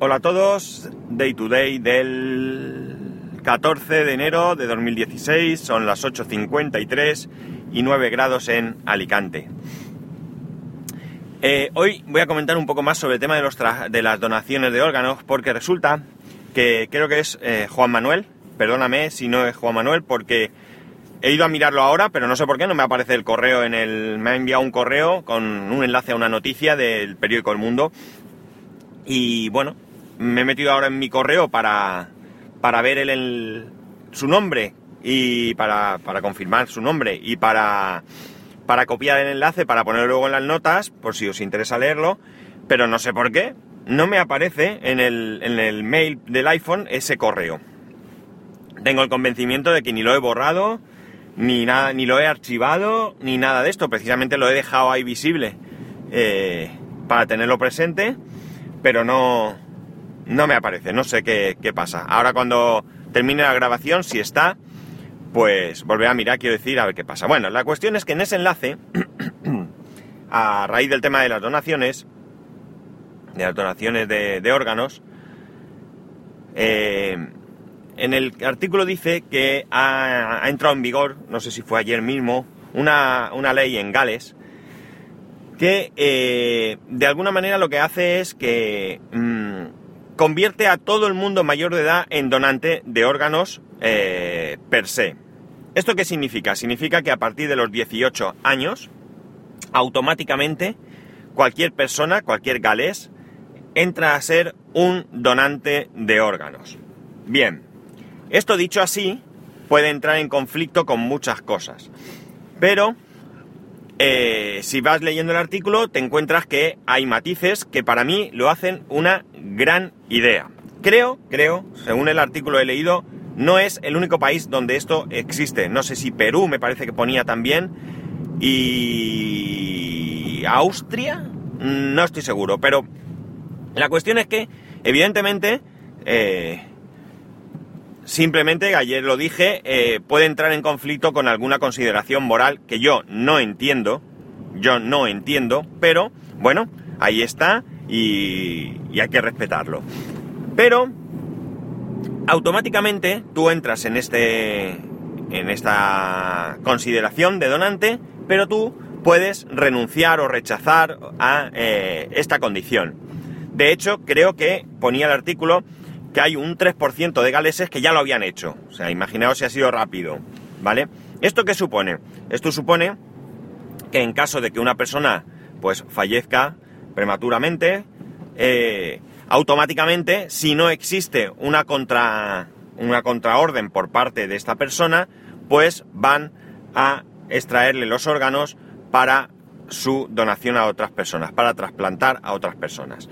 Hola a todos, Day to Day del 14 de enero de 2016, son las 8.53 y 9 grados en Alicante. Eh, hoy voy a comentar un poco más sobre el tema de, los de las donaciones de órganos, porque resulta que creo que es eh, Juan Manuel, perdóname si no es Juan Manuel, porque he ido a mirarlo ahora, pero no sé por qué no me aparece el correo en el... me ha enviado un correo con un enlace a una noticia del periódico El Mundo. Y bueno, me he metido ahora en mi correo para, para ver el, su nombre y para, para, confirmar su nombre y para, para copiar el enlace para ponerlo luego en las notas, por si os interesa leerlo, pero no sé por qué, no me aparece en el, en el mail del iPhone ese correo. Tengo el convencimiento de que ni lo he borrado, ni nada, ni lo he archivado, ni nada de esto. Precisamente lo he dejado ahí visible eh, para tenerlo presente, pero no, no me aparece, no sé qué, pasa. Ahora cuando termine la grabación, si está, pues volveré a mirar, quiero decir, a ver qué pasa. Bueno, la cuestión es que en ese enlace, a raíz del tema de las donaciones, de las donaciones de, órganos, eh, en el artículo dice que ha, entrado en vigor, no sé si fue ayer mismo, una, ley en Gales que eh, de alguna manera lo que hace es que mm, convierte a todo el mundo mayor de edad en donante de órganos eh, per se. ¿Esto qué significa? Significa que a partir de los 18 años, automáticamente cualquier persona, cualquier galés, entra a ser un donante de órganos. Bien, esto dicho así, puede entrar en conflicto con muchas cosas. Pero eh, si vas leyendo el artículo, te encuentras que hay matices que para mí lo hacen una gran idea. Creo, creo, según el artículo he leído, no es el único país donde esto existe. No sé si Perú me parece que ponía también. Y... Austria, no estoy seguro. Pero la cuestión es que, evidentemente, eh, simplemente, ayer lo dije, eh, puede entrar en conflicto con alguna consideración moral que yo no entiendo, yo no entiendo, pero bueno, ahí está y, hay que respetarlo. Pero automáticamente tú entras en este en esta consideración de donante, pero tú puedes renunciar o rechazar a eh, esta condición. De hecho, creo que ponía el artículo que hay un 3% de galeses que ya lo habían hecho. O sea, imaginaos si ha sido rápido, ¿vale? ¿Esto qué supone? Esto supone que en caso de que una persona pues fallezca prematuramente, eh, automáticamente, si no existe una contra una contraorden por parte de esta persona, pues van a extraerle los órganos para su donación a otras personas, para trasplantar a otras personas.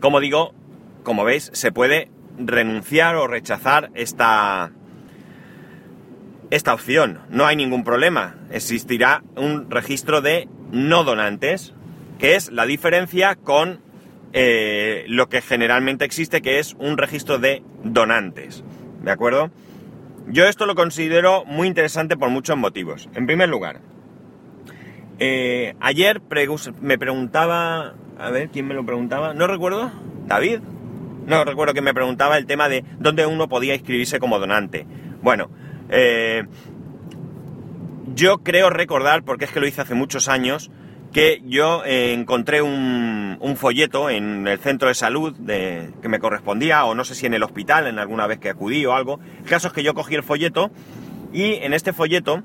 Como digo, como veis, se puede renunciar o rechazar esta, esta opción. No hay ningún problema. Existirá un registro de no donantes, que es la diferencia con eh, lo que generalmente existe, que es un registro de donantes. ¿De acuerdo? Yo esto lo considero muy interesante por muchos motivos. En primer lugar, eh, ayer me preguntaba, a ver, ¿quién me lo preguntaba? No recuerdo, David, no recuerdo que me preguntaba el tema de dónde uno podía inscribirse como donante. Bueno, eh, yo creo recordar, porque es que lo hice hace muchos años, que yo eh, encontré un, folleto en el centro de salud que me correspondía, o no sé si en el hospital, en alguna vez que acudí o algo. El caso es que yo cogí el folleto y en este folleto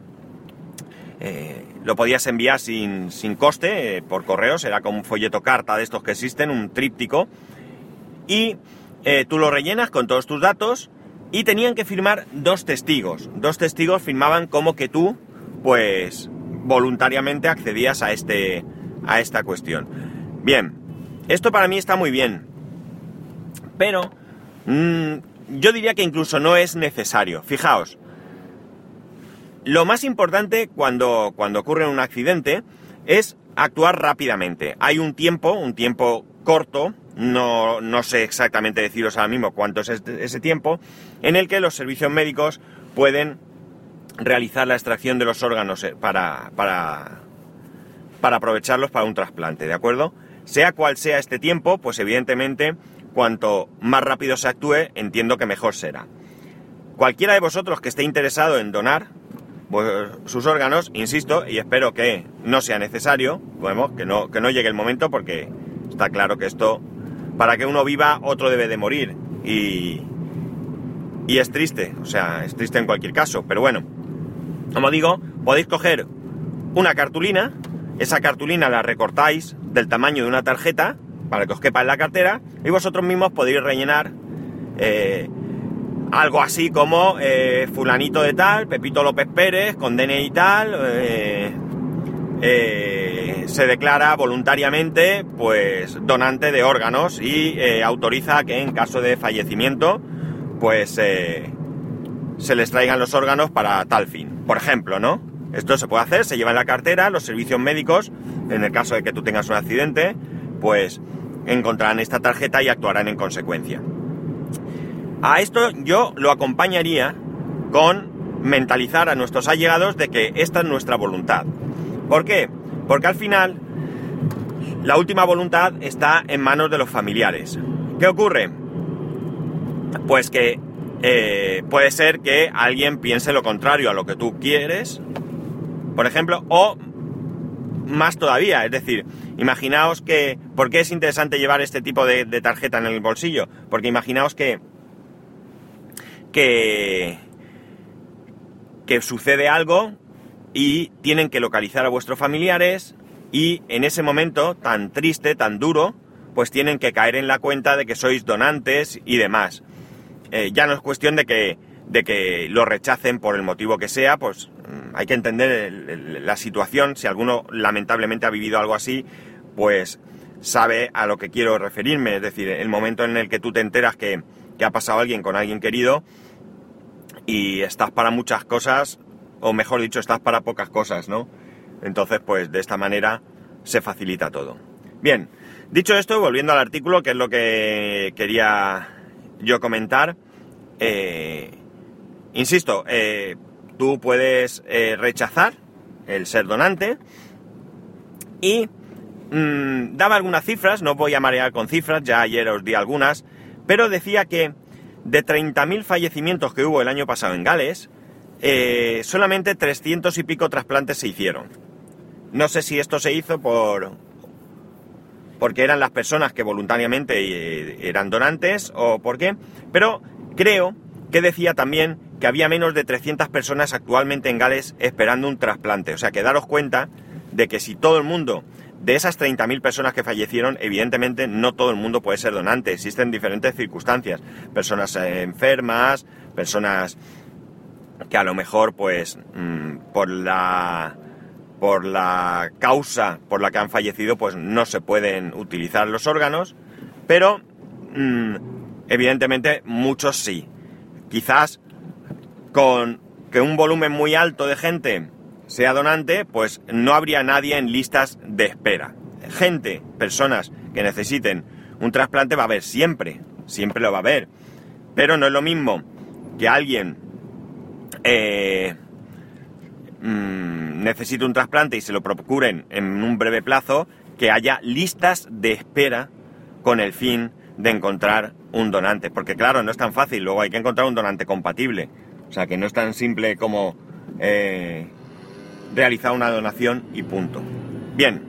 eh, lo podías enviar sin, sin coste por correos, era como un folleto carta de estos que existen, un tríptico, y eh, tú lo rellenas con todos tus datos y tenían que firmar dos testigos. Dos testigos firmaban como que tú, pues, voluntariamente accedías a, este, a esta cuestión. Bien, esto para mí está muy bien, pero mm, yo diría que incluso no es necesario. Fijaos, lo más importante cuando, cuando ocurre un accidente es actuar rápidamente. Hay un tiempo, un tiempo corto, no, no sé exactamente deciros ahora mismo cuánto es este, ese tiempo, en el que los servicios médicos pueden realizar la extracción de los órganos eh, para, para, para aprovecharlos para un trasplante, ¿de acuerdo? sea cual sea este tiempo, pues evidentemente cuanto más rápido se actúe, entiendo que mejor será. Cualquiera de vosotros que esté interesado en donar sus órganos, insisto, y espero que no sea necesario, bueno, que no, que no llegue el momento, porque está claro que esto, para que uno viva, otro debe de morir. Y, y es triste, o sea, es triste en cualquier caso, pero bueno, como digo, podéis coger una cartulina, esa cartulina la recortáis del tamaño de una tarjeta para que os quepa en la cartera y vosotros mismos podéis rellenar eh, algo así como eh, fulanito de tal, Pepito López Pérez, con DNI y tal, eh, eh, se declara voluntariamente pues donante de órganos y autoriza que en caso de fallecimiento pues se les traigan los órganos para tal fin. Por ejemplo, ¿no? Esto se puede hacer, se lleva en la cartera, los servicios médicos, en el caso de que tú tengas un accidente, pues encontrarán esta tarjeta y actuarán en consecuencia. A esto yo lo acompañaría con mentalizar a nuestros allegados de que esta es nuestra voluntad. ¿Por qué? Porque al final la última voluntad está en manos de los familiares. ¿Qué ocurre? Pues que eh, puede ser que alguien piense lo contrario a lo que tú quieres, por ejemplo, o más todavía, es decir, imaginaos que, ¿por qué es interesante llevar este tipo de, de tarjeta en el bolsillo? Porque imaginaos que que, que sucede algo y tienen que localizar a vuestros familiares y en ese momento tan triste, tan duro, pues tienen que caer en la cuenta de que sois donantes y demás. Eh, ya no es cuestión de que, de que lo rechacen por el motivo que sea, pues mm, hay que entender la situación. Si alguno lamentablemente ha vivido algo así, pues sabe a lo que quiero referirme. Es decir, el momento en el que tú te enteras que, que ha pasado alguien con alguien querido, y estás para muchas cosas, o mejor dicho, estás para pocas cosas, ¿no? Entonces, pues de esta manera se facilita todo. Bien, dicho esto, volviendo al artículo, que es lo que quería yo comentar, eh, insisto, eh, tú puedes eh, rechazar el ser donante y mm, daba algunas cifras, no voy a marear con cifras, ya ayer os di algunas, pero decía que de 30.000 fallecimientos que hubo el año pasado en Gales, eh, solamente 300 y pico trasplantes se hicieron. No sé si esto se hizo por porque eran las personas que voluntariamente eh, eran donantes o por qué, pero creo que decía también que había menos de 300 personas actualmente en Gales esperando un trasplante. O sea que daros cuenta de que si todo el mundo de esas 30.000 personas que fallecieron, evidentemente no todo el mundo puede ser donante, existen diferentes circunstancias, personas eh, enfermas, personas que a lo mejor pues mm, por la por la causa por la que han fallecido pues no se pueden utilizar los órganos, pero mm, evidentemente muchos sí. Quizás con que un volumen muy alto de gente sea donante, pues no habría nadie en listas de espera. Gente, personas que necesiten un trasplante va a haber siempre, siempre lo va a haber. Pero no es lo mismo que alguien eh, mm, necesite un trasplante y se lo procuren en un breve plazo, que haya listas de espera con el fin de encontrar un donante. Porque claro, no es tan fácil, luego hay que encontrar un donante compatible. O sea, que no es tan simple como... Eh, realizar una donación y punto. Bien.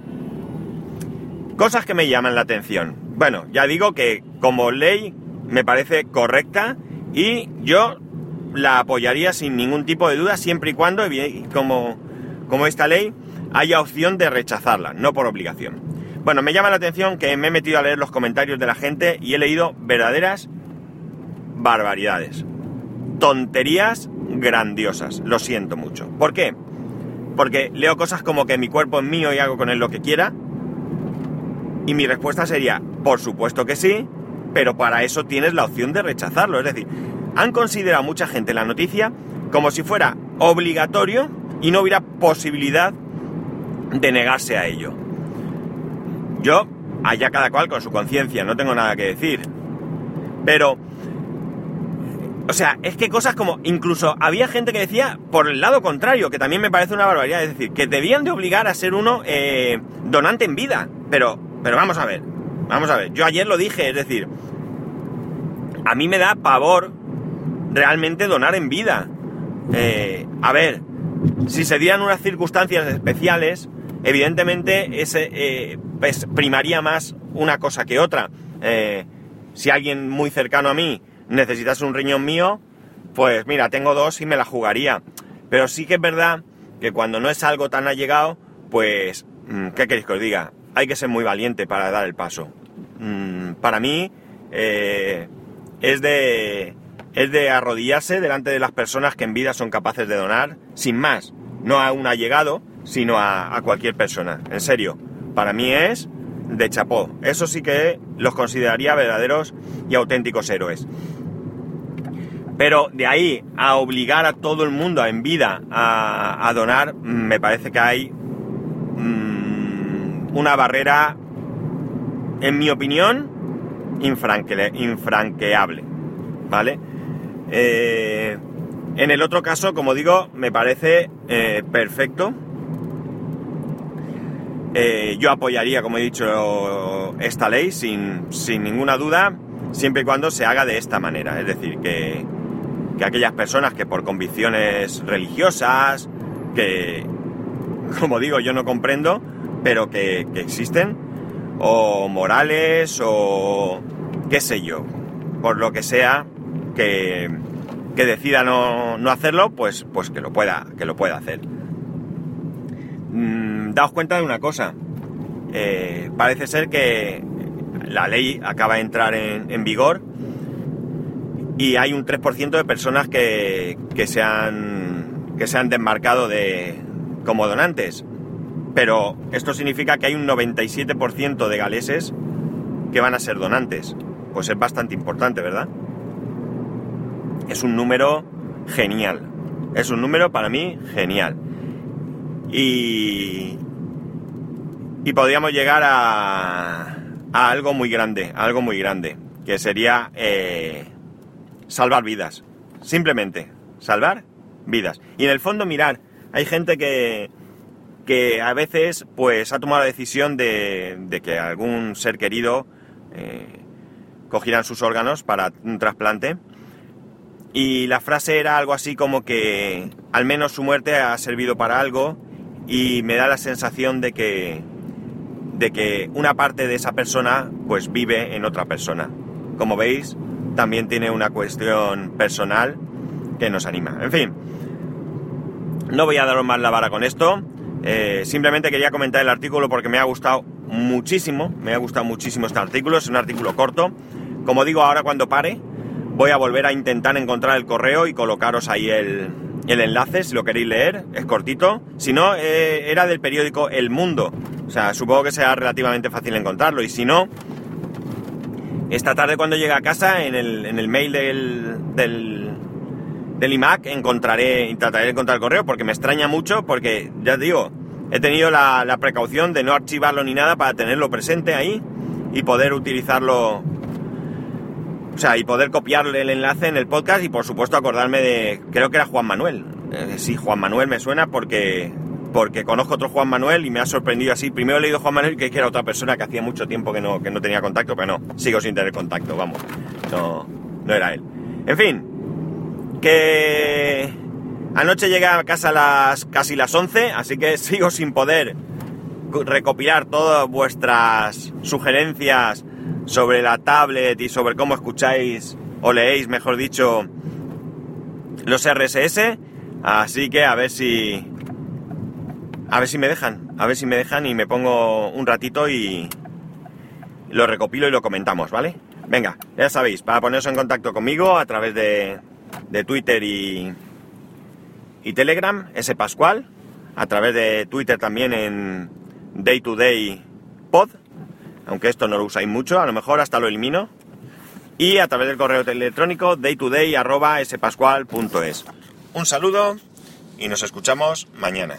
Cosas que me llaman la atención. Bueno, ya digo que como ley me parece correcta y yo la apoyaría sin ningún tipo de duda siempre y cuando, como, como esta ley, haya opción de rechazarla, no por obligación. Bueno, me llama la atención que me he metido a leer los comentarios de la gente y he leído verdaderas barbaridades. Tonterías grandiosas. Lo siento mucho. ¿Por qué? Porque leo cosas como que mi cuerpo es mío y hago con él lo que quiera. Y mi respuesta sería, por supuesto que sí, pero para eso tienes la opción de rechazarlo. Es decir, han considerado mucha gente la noticia como si fuera obligatorio y no hubiera posibilidad de negarse a ello. Yo, allá cada cual con su conciencia, no tengo nada que decir. Pero o sea, es que cosas como, incluso había gente que decía por el lado contrario, que también me parece una barbaridad, es decir, que debían de obligar a ser uno eh, donante en vida. Pero, pero vamos a ver, vamos a ver. Yo ayer lo dije, es decir, a mí me da pavor realmente donar en vida. Eh, a ver, si se dieran unas circunstancias especiales, evidentemente ese, eh, primaría más una cosa que otra. Eh, si alguien muy cercano a mí necesitase un riñón mío, pues mira, tengo dos y me la jugaría. Pero sí que es verdad que cuando no es algo tan allegado, pues, mm, ¿qué queréis que os diga? Hay que ser muy valiente para dar el paso. Mm, para mí es, de, es de arrodillarse delante de las personas que en vida son capaces de donar, sin más, no a un allegado, sino a, a cualquier persona. En serio, para mí es de chapó. Eso sí que los consideraría verdaderos y auténticos héroes. Pero de ahí a obligar a todo el mundo en vida a, donar, me parece que hay mm, una barrera, en mi opinión, infranqueable. ¿Vale? Eh, en el otro caso, como digo, me parece eh, perfecto. Eh, yo apoyaría, como he dicho, esta ley sin, sin ninguna duda, siempre y cuando se haga de esta manera. Es decir, que, que aquellas personas que por convicciones religiosas, que, como digo, yo no comprendo, pero que, existen, o morales, o qué sé yo, por lo que sea, que, decida no, no, hacerlo, pues, pues que, lo pueda, que lo pueda hacer. Mm, daos cuenta de una cosa, eh, parece ser que la ley acaba de entrar en, en vigor, y hay un 3% de personas que, que, se han, que se han desmarcado de, como donantes. Pero esto significa que hay un 97% de galeses que van a ser donantes. Pues es bastante importante, ¿verdad? Es un número genial. Es un número para mí genial. Y, y podríamos llegar a, a algo muy grande, algo muy grande, que sería eh, salvar vidas. Simplemente, salvar vidas. Y en el fondo, mirar, hay gente que, que a veces pues ha tomado la decisión de, de que algún ser querido eh, cogieran sus órganos para un trasplante. Y la frase era algo así como que al menos su muerte ha servido para algo y me da la sensación de que de que una parte de esa persona pues vive en otra persona. Como veis, también tiene una cuestión personal que nos anima. En fin, no voy a daros más la vara con esto. Eh, simplemente quería comentar el artículo porque me ha gustado muchísimo. Me ha gustado muchísimo este artículo. Es un artículo corto. Como digo, ahora cuando pare, voy a volver a intentar encontrar el correo y colocaros ahí el, enlace si lo queréis leer. Es cortito. Si no, eh, era del periódico El Mundo. O sea, supongo que será relativamente fácil encontrarlo. Y si no, esta tarde cuando llegue a casa, en el, mail del, del, iMac, encontraré, trataré de encontrar el correo, porque me extraña mucho, porque ya digo, he tenido la, precaución de no archivarlo ni nada para tenerlo presente ahí y poder utilizarlo o sea, y poder copiarle el enlace en el podcast y por supuesto acordarme de, creo que era Juan Manuel. Eh, sí, Juan Manuel me suena porque porque conozco otro Juan Manuel y me ha sorprendido así. Primero he leído Juan Manuel que era otra persona que hacía mucho tiempo que no, que no tenía contacto, pero no, sigo sin tener contacto, vamos. No, no era él. En fin, que anoche llegué a casa a las casi las 11, así que sigo sin poder recopilar todas vuestras sugerencias sobre la tablet y sobre cómo escucháis o leéis, mejor dicho, los RSS. Así que a ver si a ver si me dejan, a ver si me dejan y me pongo un ratito y lo recopilo y lo comentamos, ¿vale? Venga, ya sabéis, para poneros en contacto conmigo a través de, de Twitter y, y Telegram, ese Pascual, a través de Twitter también en Day to Day Pod, aunque esto no lo usáis mucho, a lo mejor hasta lo elimino, y a través del correo electrónico daytoday.spascual.es. Un saludo y nos escuchamos mañana.